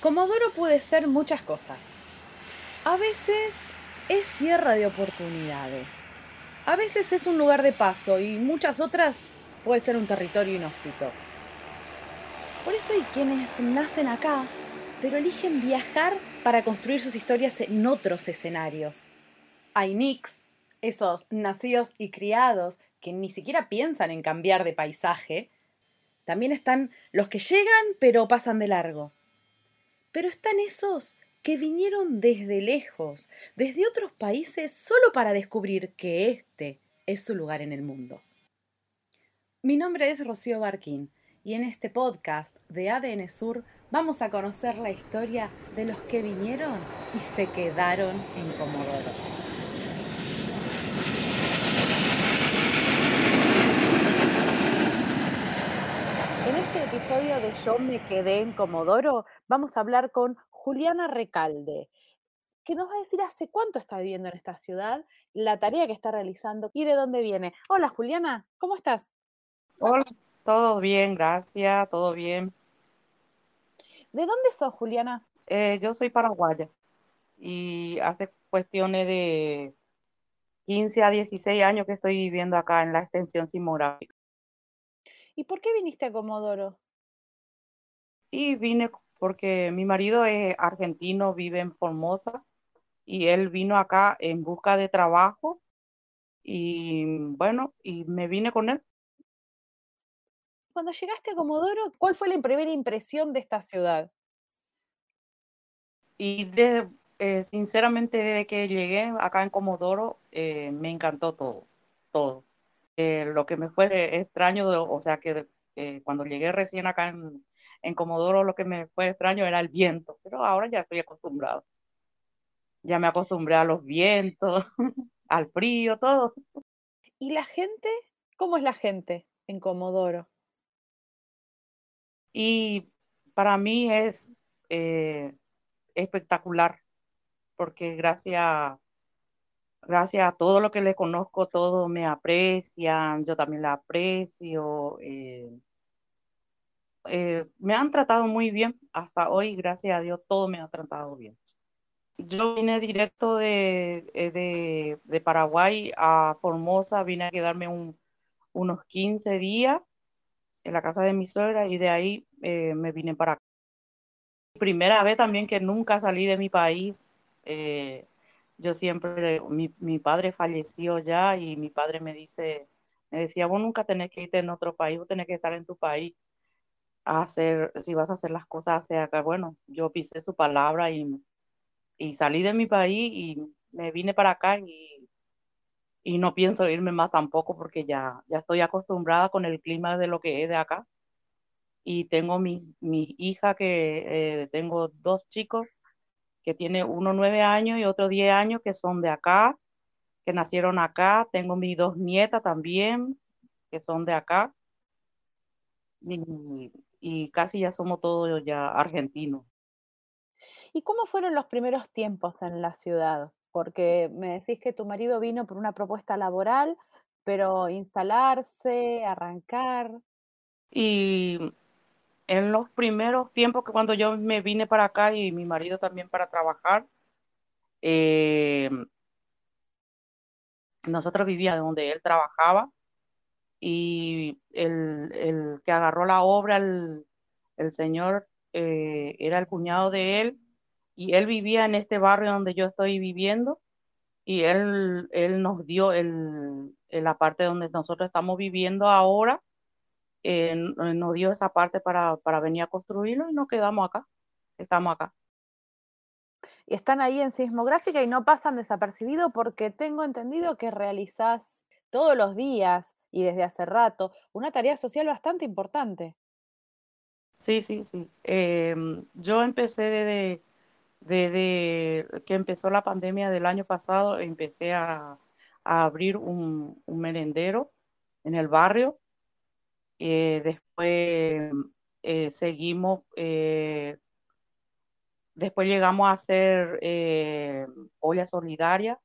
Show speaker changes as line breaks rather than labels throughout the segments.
Comodoro puede ser muchas cosas. A veces es tierra de oportunidades. A veces es un lugar de paso y muchas otras puede ser un territorio inhóspito. Por eso hay quienes nacen acá, pero eligen viajar para construir sus historias en otros escenarios. Hay nicks, esos nacidos y criados que ni siquiera piensan en cambiar de paisaje. También están los que llegan pero pasan de largo. Pero están esos que vinieron desde lejos, desde otros países, solo para descubrir que este es su lugar en el mundo. Mi nombre es Rocío Barquín y en este podcast de ADN Sur vamos a conocer la historia de los que vinieron y se quedaron en Comodoro. En este episodio de Yo me quedé en Comodoro vamos a hablar con Juliana Recalde, que nos va a decir hace cuánto está viviendo en esta ciudad, la tarea que está realizando y de dónde viene. Hola Juliana, ¿cómo estás?
Hola, todo bien, gracias, todo bien.
¿De dónde sos, Juliana?
Eh, yo soy paraguaya y hace cuestiones de 15 a 16 años que estoy viviendo acá en la extensión simográfica.
¿Y por qué viniste a Comodoro?
Y vine porque mi marido es argentino, vive en Formosa y él vino acá en busca de trabajo y bueno, y me vine con él.
Cuando llegaste a Comodoro, ¿cuál fue la primera impresión de esta ciudad?
Y de, eh, sinceramente desde que llegué acá en Comodoro eh, me encantó todo, todo. Eh, lo que me fue extraño, o sea que cuando llegué recién acá en, en Comodoro lo que me fue extraño era el viento, pero ahora ya estoy acostumbrado. Ya me acostumbré a los vientos, al frío, todo.
¿Y la gente? ¿Cómo es la gente en Comodoro?
Y para mí es eh, espectacular, porque gracias, gracias a todo lo que le conozco, todos me aprecian, yo también la aprecio. Eh, eh, me han tratado muy bien hasta hoy, gracias a Dios, todo me ha tratado bien. Yo vine directo eh, de, de, Paraguay a Formosa, vine a quedarme unos 15 días en la casa de mi suegra y de ahí me vine para acá. Primera vez también que nunca salí de mi país. Yo siempre, mi, mi, padre falleció ya y mi padre me dice, me decía, vos nunca tenés que irte en otro país, vos tenés que estar en tu país hacer, si vas a hacer las cosas hacia acá, bueno, yo pisé su palabra y, y salí de mi país y me vine para acá y, y no pienso irme más tampoco porque ya, ya estoy acostumbrada con el clima de lo que es de acá. Y tengo mis, mi hija que eh, tengo dos chicos que tiene uno nueve años y otro diez años que son de acá, que nacieron acá. Tengo mis dos nietas también que son de acá. Y, y casi ya somos todos ya argentinos.
¿Y cómo fueron los primeros tiempos en la ciudad? Porque me decís que tu marido vino por una propuesta laboral, pero instalarse, arrancar.
Y en los primeros tiempos que cuando yo me vine para acá y mi marido también para trabajar, eh, nosotros vivíamos donde él trabajaba y el, que agarró la obra, el, el señor, eh, era el cuñado de él y él vivía en este barrio donde yo estoy viviendo y él, él nos dio el, la parte donde nosotros estamos viviendo ahora, eh, nos dio esa parte para, para venir a construirlo y nos quedamos acá, estamos acá.
Y están ahí en sismográfica y no pasan desapercibido porque tengo entendido que realizás todos los días y desde hace rato, una tarea social bastante importante.
Sí, sí, sí. Em, yo empecé desde, desde, que empezó la pandemia del año pasado, empecé a, a abrir un, un, merendero en el barrio. Eh, después eh, seguimos, eh, después llegamos a hacer olla solidaria.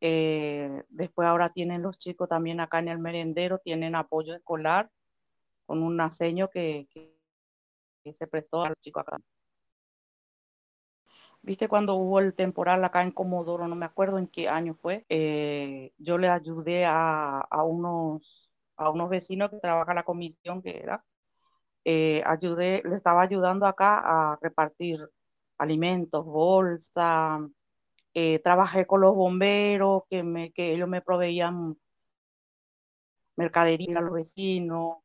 Después ahora tienen los chicos también acá en el merendero, tienen apoyo escolar con un aseño que, que, se prestó a los chicos acá. Viste cuando hubo el temporal acá en Comodoro, no me acuerdo en qué año fue, yo le ayudé a, a, unos, a unos vecinos que trabajan la comisión que era, eh, ayudé, le estaba ayudando acá a repartir alimentos, bolsa, eh, trabajé con los bomberos, que, me, que ellos me proveían mercadería a los vecinos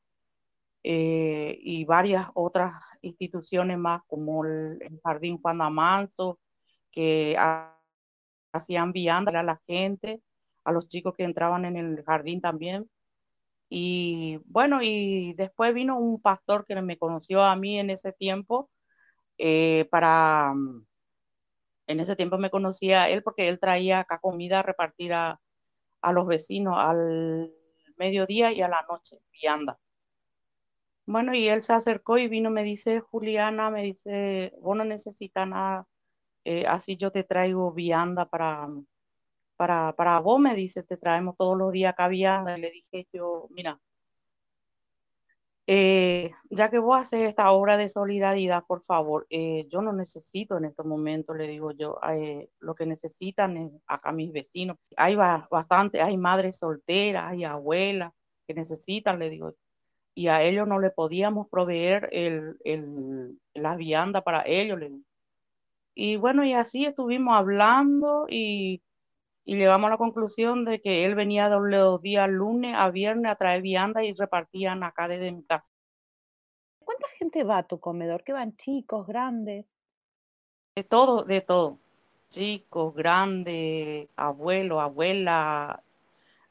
eh, y varias otras instituciones más como el, Jardín Juan Amanso, que hacían vianda a la gente, a los chicos que entraban en el jardín también. Y bueno, y después vino un pastor que me conoció a mí en ese tiempo eh, para, en ese tiempo me conocía él porque él traía acá comida a repartir a, a los vecinos al mediodía y a la noche, vianda. Bueno, y él se acercó y vino, me dice, Juliana, me dice, vos no necesitas nada, eh, así yo te traigo vianda para, para, para vos, me dice, te traemos todos los días vianda. Y le dije yo, mira, eh, ya que vos haces esta obra de solidaridad, por favor, eh, yo no necesito en estos momentos, le digo yo, eh, lo que necesitan es acá mis vecinos. Hay bastante, hay madres solteras, hay abuelas que necesitan, le digo, y a ellos no le podíamos proveer el, el, la vianda para ellos. Y bueno, y así estuvimos hablando y, y llegamos a la conclusión de que él venía de los días lunes a viernes a traer vianda y repartían acá desde mi casa.
¿Cuánta gente va a tu comedor? ¿Qué van chicos, grandes?
De todo, de todo. Chicos, grandes, abuelos, abuelas,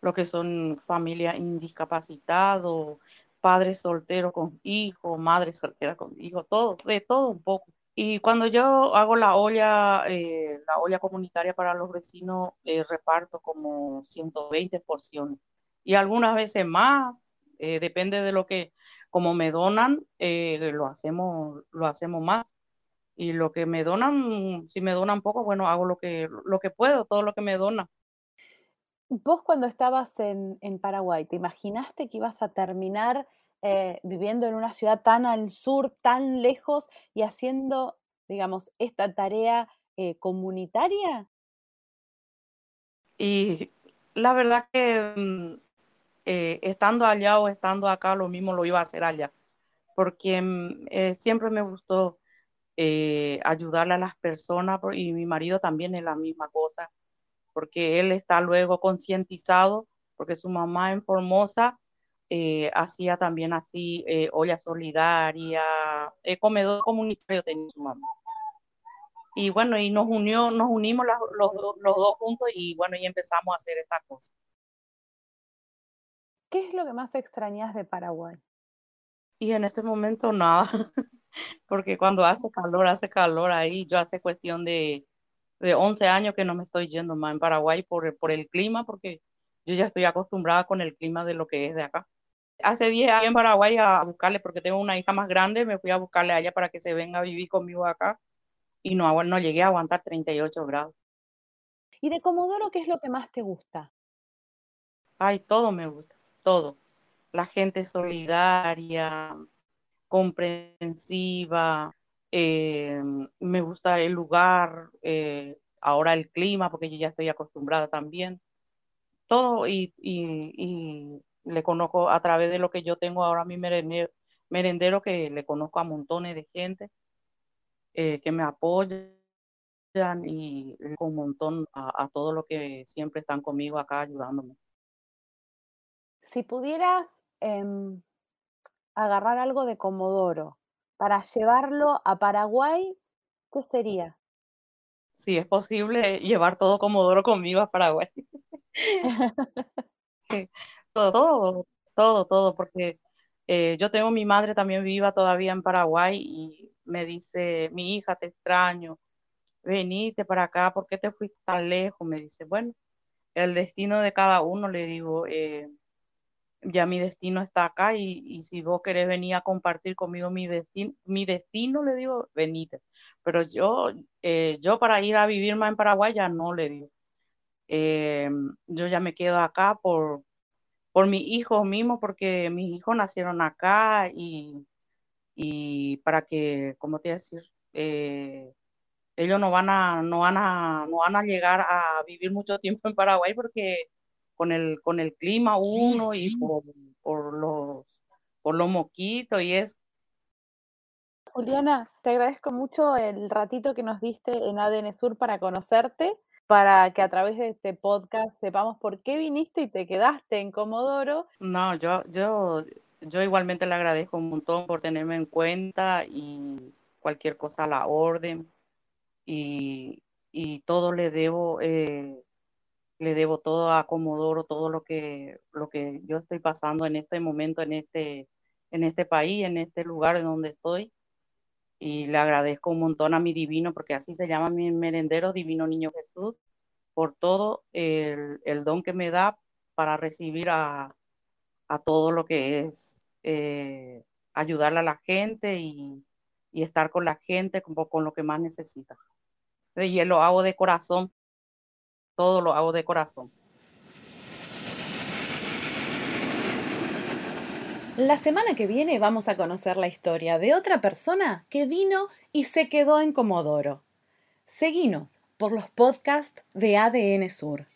lo que son familias indiscapacitados, padres solteros con hijos, madres solteras con hijos, todo, de todo un poco. Y cuando yo hago la olla, eh, la olla comunitaria para los vecinos, eh, reparto como 120 porciones. Y algunas veces más, eh, depende de lo que, como me donan, lo, hacemos, lo hacemos más. Y lo que me donan, si me donan poco, bueno, hago lo que, lo que puedo, todo lo que me donan.
Vos cuando estabas en, en Paraguay, ¿te imaginaste que ibas a terminar eh, viviendo en una ciudad tan al sur, tan lejos y haciendo, digamos, esta tarea eh, comunitaria?
Y la verdad que mm, eh, estando allá o estando acá, lo mismo lo iba a hacer allá, porque mm, siempre me gustó ayudarle a las personas y mi marido también es la misma cosa, porque él está luego concientizado, porque su mamá en Formosa eh, hacía también así eh, olla solidaria, eh, comedor comunitario tenía su mamá. Y bueno, y nos unió, nos unimos los, los, los dos juntos y bueno, y empezamos a hacer esta cosa.
¿Qué es lo que más extrañas de Paraguay?
Y en este momento nada, porque cuando hace calor, hace calor ahí. Yo hace cuestión de, de 11 años que no me estoy yendo más en Paraguay por, por el clima, porque yo ya estoy acostumbrada con el clima de lo que es de acá hace 10 años en Paraguay a buscarle, porque tengo una hija más grande, me fui a buscarle a ella para que se venga a vivir conmigo acá y no, no llegué a aguantar 38 grados.
¿Y de Comodoro qué es lo que más te gusta?
Ay, todo me gusta, todo. La gente solidaria, comprensiva, eh, me gusta el lugar, eh, ahora el clima, porque yo ya estoy acostumbrada también. Todo y, y, y le conozco a través de lo que yo tengo ahora mi merendero, merendero que le conozco a montones de gente eh, que me apoyan y con un montón a, a todo lo que siempre están conmigo acá ayudándome.
Si pudieras eh, agarrar algo de Comodoro para llevarlo a Paraguay, ¿qué sería?
Si es posible llevar todo Comodoro conmigo a Paraguay. todo, todo, todo, porque eh, yo tengo mi madre también viva todavía en Paraguay y me dice, mi hija, te extraño, venite para acá, ¿por qué te fuiste tan lejos? Me dice, bueno, el destino de cada uno, le digo, eh, ya mi destino está acá y, y, si vos querés venir a compartir conmigo mi destino, mi destino, le digo, venite. Pero yo, eh, yo para ir a vivir más en Paraguay ya no le digo. yo ya me quedo acá por, por mis hijos mismos, porque mis hijos nacieron acá y, y para que, ¿cómo te voy a decir? Eh, ellos no van a, no van a, no van a llegar a vivir mucho tiempo en Paraguay porque con el, con el clima uno y por, por los, por los moquitos y es.
Juliana, te agradezco mucho el ratito que nos diste en ADN Sur para conocerte, para que a través de este podcast sepamos por qué viniste y te quedaste en Comodoro.
No, yo, yo, yo igualmente le agradezco un montón por tenerme en cuenta y cualquier cosa a la orden y, y todo le debo, eh, le debo todo a Comodoro, todo lo que, lo que yo estoy pasando en este momento, en este, en este país, en este lugar donde estoy. Y le agradezco un montón a mi divino, porque así se llama mi merendero, Divino Niño Jesús, por todo el, el don que me da para recibir a, a todo lo que es eh, ayudarle a la gente y, y, estar con la gente como con lo que más necesita. Y lo hago de corazón, todo lo hago de corazón.
La semana que viene vamos a conocer la historia de otra persona que vino y se quedó en Comodoro. Seguinos por los podcasts de ADN Sur.